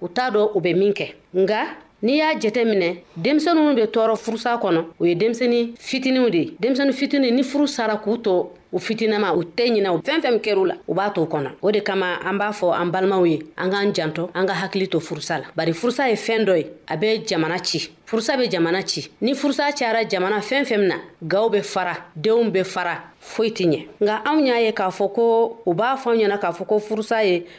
u t'a dɔn u bɛ min kɛ nka n'i y'a jɛtɛ minɛ denmisɛnninw bɛ tɔɔrɔ furusa kɔnɔ o ye denmisɛnnin fitiniw de ye denmisɛnnin fitini ni furu sara k'u tɔ u fitinama u tɛ ɲinɛ u fɛn fɛn kɛr'u la u b'a to kɔnɔ o de kama an b'a fɔ an balimaw ye an k'an jantɔ an ka hakili to furusa la bari furusa ye fɛn dɔ ye a bɛ jamana ci furusa bɛ jamana ci ni furusa cayara jamana fɛn fɛn na gaw bɛ fara denw bɛ fara foyi tɛ ɲɛ nka anw y'a ye k'a fɔ ko u b'a fɔ anw ɲɛna k'a fɔ ko furusa ye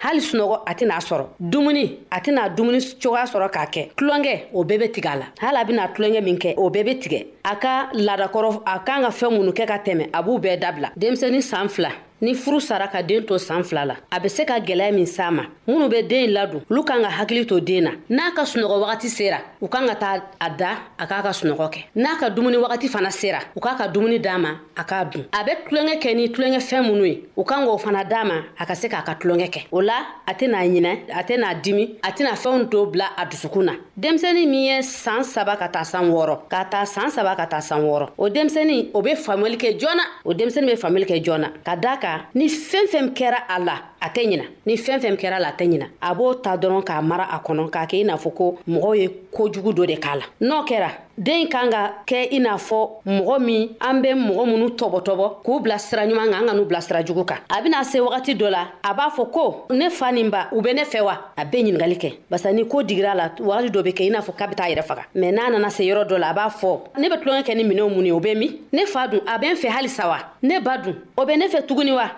hali sunɔgɔ a tɛna sɔrɔ dumuni a tɛna dumuni cogoya sɔrɔ k'a kɛ tulonkɛ o bɛɛ bɛ tigɛ a la hali a bɛna tulonkɛ min kɛ o bɛɛ bɛ tigɛ a ka laadakɔrɔ a kan ka fɛn minnu kɛ ka tɛmɛ a b'u bɛɛ dabila denmisɛnnin san fila ni furu sara ka den to san fila la a bɛ se ka gwɛlɛya min s'a ma minnu bɛ den ladon olu kan ka hakili to den na n'a ka sunɔgɔ wagati sera u kan ka taa a da a k'a ka sunɔgɔ kɛ n'a ka dumuni wagati fana sera u k'a ka dumuni d'a ma a k'a dun a bɛ tulonkɛ kɛ ni tulonkɛ fɛn minnu ye u kan k'o fana d'a ma a ka se k'a ka tulonkɛ kɛ o la a tɛna ɲinɛ a tɛna dimi a tɛna fɛnw to bila a dusukun na denmisɛnnin min ye saan saba ka taa san wɔɔrɔ ka taa saan saba ka taa san wɔɔrɔ o denmisɛnnin o be faamuyali kɛ joona o denmisɛnnin be faamuyali kɛ joona ka daa kan ni fɛn fɛn kɛra a la a tɛ ɲina ni fɛn fɛn kɛra la a tɛ ɲina a b'o ta dɔrɔn k'a mara a kɔnɔ k'a kɛ i n'a fɔ ko mɔgɔw ye kojugu dɔ de k'a la n'o kɛra den kan ka kɛ i n'a fɔ mɔgɔ min an bɛ mɔgɔ minnu tɔbɔtɔbɔ k'u bila sira ɲuman kan an ka n'u bila sira jugu kan a bɛna se wagati dɔ la a b'a fɔ ko ne fa nin ba u bɛ ne fɛ wa a bɛ ɲininkali kɛ barisa ni ko digira la wagati dɔ bɛ kɛ i n'a fɔ k'a bɛ taa yɛrɛ faga mɛ n'a nana se yɔrɔ dɔ la a b'a fɔ ne bɛ tulonkɛ kɛ ni minɛnw mun ye o bɛ min ne fa dun a bɛ n fɛ halisa wa ne ba dun o bɛ ne fɛ tuguni wa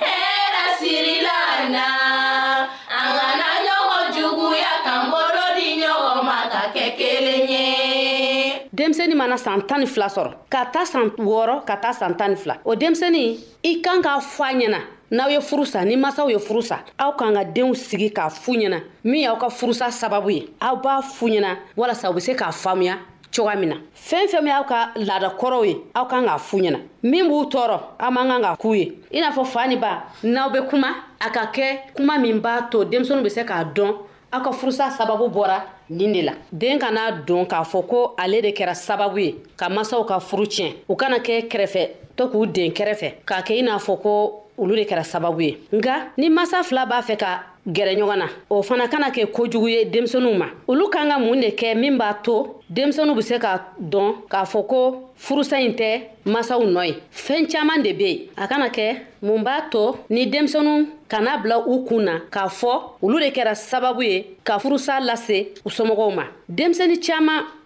Hɛrɛ sirila na an kana ɲɔgɔn juguya kan bolo di ɲɔgɔn ma ka kɛ kelen ye. denmisɛnnin mana san tan ni fila sɔrɔ ka taa san wɔɔrɔ ka taa san tan ni fila o denmisɛnnin i kan k'a fɔ a ɲɛna n'aw ye furu sa ni masaw ye furu sa aw k'an ka denw sigi k'a fu ɲɛna min y'aw ka furusa sababu ye aw b'a fu ɲɛna walasa u bɛ se k'a faamuya cogoya min na fɛn fɛn min aw ka laada kɔrɔw ye aw kan k'a fu ɲɛna min b'u tɔɔrɔ aw man kan ka k'u ye i n'a fɔ fa ni ba n'aw bɛ kuma a ka kɛ kuma min b'a to denmisɛnninw bɛ se k'a dɔn aw ka furusa sababu bɔra nin de la den kana don k'a fɔ ko ale de kɛra sababu ye ka masaw ka furu tiɲɛ u kana kɛ kɛrɛfɛ to k'u den kɛrɛfɛ k'a kɛ i n'a fɔ ko olu de kɛra sababu ye nka ni masa fila b'a fɛ ka gɛrɛ ɲɔgɔn na o fana kana kɛ kojugu ye denmisɛnninw ma olu kan ka mun de kɛ min b'a to denmisɛnninw be se ka dɔn k'a fɔ ko furusa ɲi tɛ masaw nɔ ye fɛɛn caaman de be yen a kana kɛ mun b'a to ni denmisɛnninw kana bila u kun na k'a fɔ olu de kɛra sababu ye ka furusa lase u somɔgɔw ma denmisɛni caaman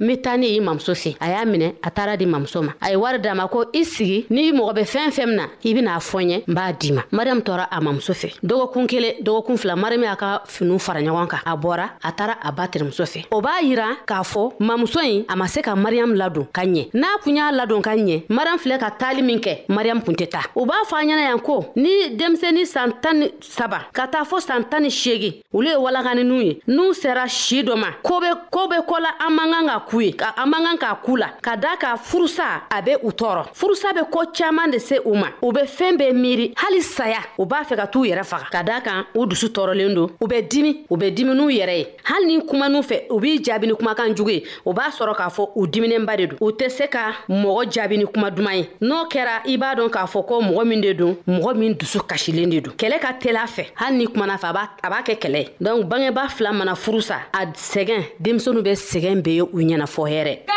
n be taa ni i mamuso se a y'a minɛ a taara di mamuso ma a ye wari d'a ma ko i sigi n'i mɔgɔ be fɛn fɛn mina i ben'a fɔ ɲɛ n b'a di ma mariyamu tɔɔra a mamuso fɛ dɔgɔkun kelen dɔgɔkun fila mariyamu y'a ka finiw fara ɲɔgɔn kan a bɔra a taara a ba terimuso fɛ o b'a yira k'a fɔ mamuso ɲi a ma se ka mariyamu ladon ka ɲɛ n'a kun y'a ladon ka ɲɛ mariyamu filɛ ka taali min kɛ mariyamu kun tɛ ta u b'a fɔ a ɲɛna yan ko ni denmisɛni san tan ni saba ka taa fɔ san tan ni seegin olu ye walakaninw ye n'u sera si dɔ ma ko be ko be kɔ la an man kan ka k'u ye ka an man kan k'a k'u la ka daa ka furusa a be u tɔɔrɔ furusa be ko caaman de se u ma u be fɛɛn bɛɛ miiri hali saya u b'a fɛ ka t'u yɛrɛ faga ka daa kan u dusu tɔɔrɔlen don u bɛ dimi u bɛ dimi n'u yɛrɛ ye hali ni kuma n'u fɛ u b'i jaabi ni kumakan jugu ye o b'a sɔrɔ k'a fɔ u diminenba de don u tɛ se ka mɔgɔ jaabi ni kuma duman ye n'o kɛra i b'a dɔn k'a fɔ ko mɔgɔ min de don mɔgɔ min dusu kasilen de don kɛlɛ ka teli a fɛ hali ni kumana fɛ a b'a kɛ kɛlɛ ye donc bangeba fila mana furu sa a sɛgɛn denmisɛnu bɛ sɛgɛn be ye u ɲɛna fɔ hɛrɛ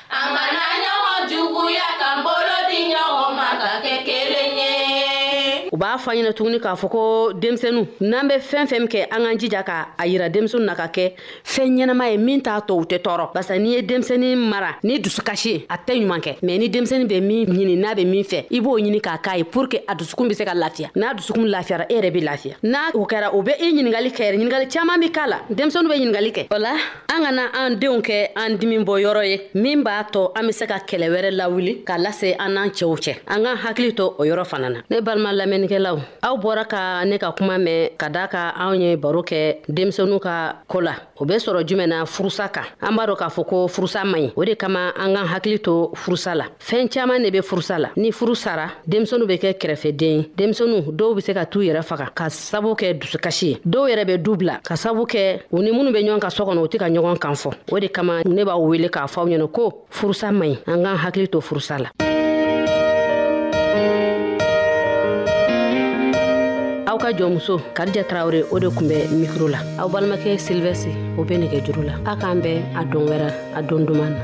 An kana ɲɔgɔn juguya ka bolo di ɲɔgɔn ma ka kɛ kelen ye. U b'a fɔ ɲɛna tuguni k'a fɔ ko denmisɛnninw n'an bɛ fɛn fɛn kɛ an k'an jija ka a yira denmisɛnninw na ka kɛ fɛn ɲɛnama ye min t'a tɔ u tɛ tɔɔrɔ barisa n'i ye denmisɛnnin mara ni dusukasi ye a tɛ ɲuman kɛ mɛ ni denmisɛnnin bɛ min ɲini n'a bɛ min fɛ i b'o ɲini k'a k'a ye pour que a dusukun bɛ se ka lafiya n'a dusukun lafiyara e yɛrɛ bɛ lafiya n'a o kɛra o bɛ i ɲininkali kɛ ɲininkali caman bɛ k'a la denmisɛnninw bɛ ɲininkali kɛ o la an kana an denw kɛ an dimi bɔ yɔrɔ ye min b'a tɔ an be se ka kɛlɛ wɛrɛ lawuli ka lase an n'an cɛw cɛ an k'an hakili to o yɔrɔ fana na ne balima lamɛnnikɛlaw aw bɔra ka ne ka kuma mɛn ka daa ka anw ye baro kɛ denmisɛnu ka ko la o be sɔrɔ jumɛn na furusa kan an b'a dɔ k'a fɔ ko furusa man ɲi o de kama an k'an hakili to furusa la fɛɛn caaman ne be furusa la ni furu sara denmisɛnu be kɛ kɛrɛfɛden ye denmisɛnu dɔw be se ka t'u yɛrɛ faga ka sabu kɛ dusukasi ye dɔw yɛrɛ be du bila ka sabu kɛ u ni minnu be ɲɔgɔn ka sɔ kɔnɔ u tɛ ka ɲɔgɔn kan fɔ o de kama ne b'aw wele k'a fɔ aw ɲɛna ko furusa man ɲi an k'an hakili to furusa la aw ka jɔnmuso karija tarawure o de kun bɛ mikro la aw balimakɛ silvɛsi o bɛ nɛgɛ juru la a k'an bɛn a don wɛrɛ a don duman na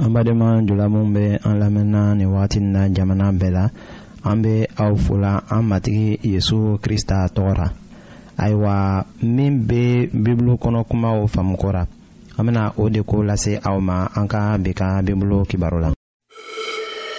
an badenma jula minw bɛ an lamɛnna nin wagati na jamana bɛɛ la an bɛ aw fola an matigi yezu krista tɔgɔ ra ayiwa min bɛ bibulu kɔnɔ kumaw faamuko ra an bɛna o de ko lase aw ma an ka bi ka bibulu kibaru la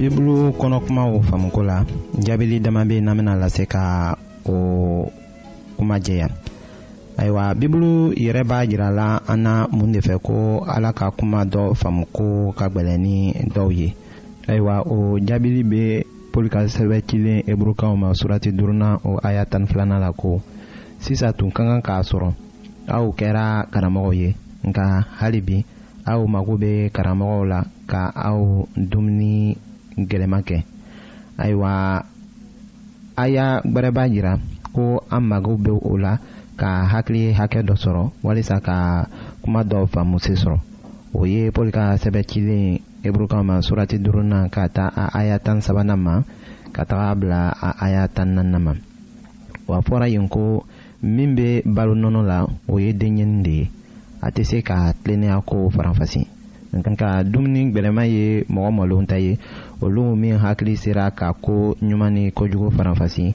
bibulu kɔnɔ kumaw faamuko la jaabili dama bɛ n'an bɛna lase ka o kuma jɛya ayiwa bibulu yɛrɛ b'a jira la an na mun de fɛ ko ala ka kuma dɔ faamuko ka gɛlɛn ni dɔw ye ayiwa o jaabili bɛ paul ka sɛbɛ cilen eburukaw ma surati duruna o aya tan filanan la ko sisan tun ka kan k'a sɔrɔ aw kɛra karamɔgɔw ye nka hali bi aw mago bɛ karamɔgɔw la ka aw dumuni gɛlɛma kɛ ayiwa a y'a gbɛrɛba jira ko an mago bɛ o la ka hakili hakɛ dɔ sɔrɔ walisa ka kuma dɔw faamu se sɔrɔ o ye paul ka sɛbɛn cilen eburukan ma surati duurunan ka taa a aya tan sabanan ma ka taga bila a aya tan naaninan ma wa fɔra yen ko min bɛ balo nɔnɔ la o ye denɲɛni de ye a tɛ se ka tilennenya ko faranfasi nka dumuni gbɛlɛma ye mɔgɔ malonw ta ye olu min hakili sera ka ko ɲuman ni kojugu faranfasi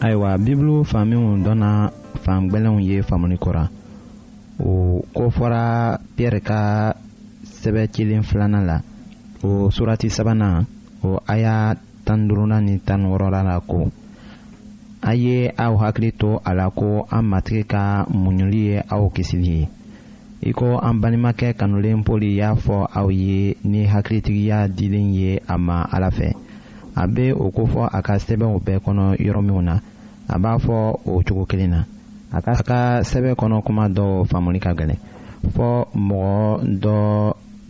ayiwa bibulu fan minnu dɔnna fan gbɛlɛnw ye faamuni kora o ko fɔra piyɛri ka sɛbɛ cilen filanan la o surati sabanan o aya tan duurunan ni tan wɔɔrɔla la ko a ye aw hakili to a la ko an matigi ka muɲuli ye aw kisili ye i ko an balimakɛ kanulen poli y'a fɔ aw ye ni hakilitigiya dilen ye a ma ala fɛ a bɛ o kofɔ a ka sɛbɛnw bɛɛ kɔnɔ yɔrɔ minw na a b'a fɔ o cogo kelen na a ka sɛbɛn kɔnɔ kuma dɔw faamuli ka gɛlɛn fɔ mɔgɔ dɔ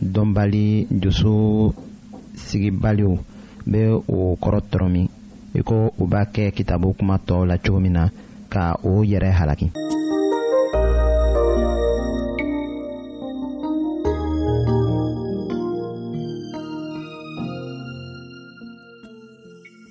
dɔnbali dusu sigibaliw bɛ o kɔrɔ tɔrɔ min i ko u b'a kɛ kitabu kuma tɔw la cogo min na ka o yɛrɛ halaki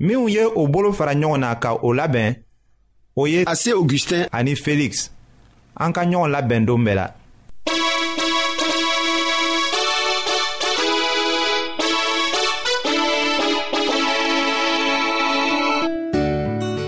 minnu ye o bolo fara ɲɔgɔn na ka o labɛn o ye ase augustin ani felix an ka ɲɔgɔn labɛn don bɛɛ la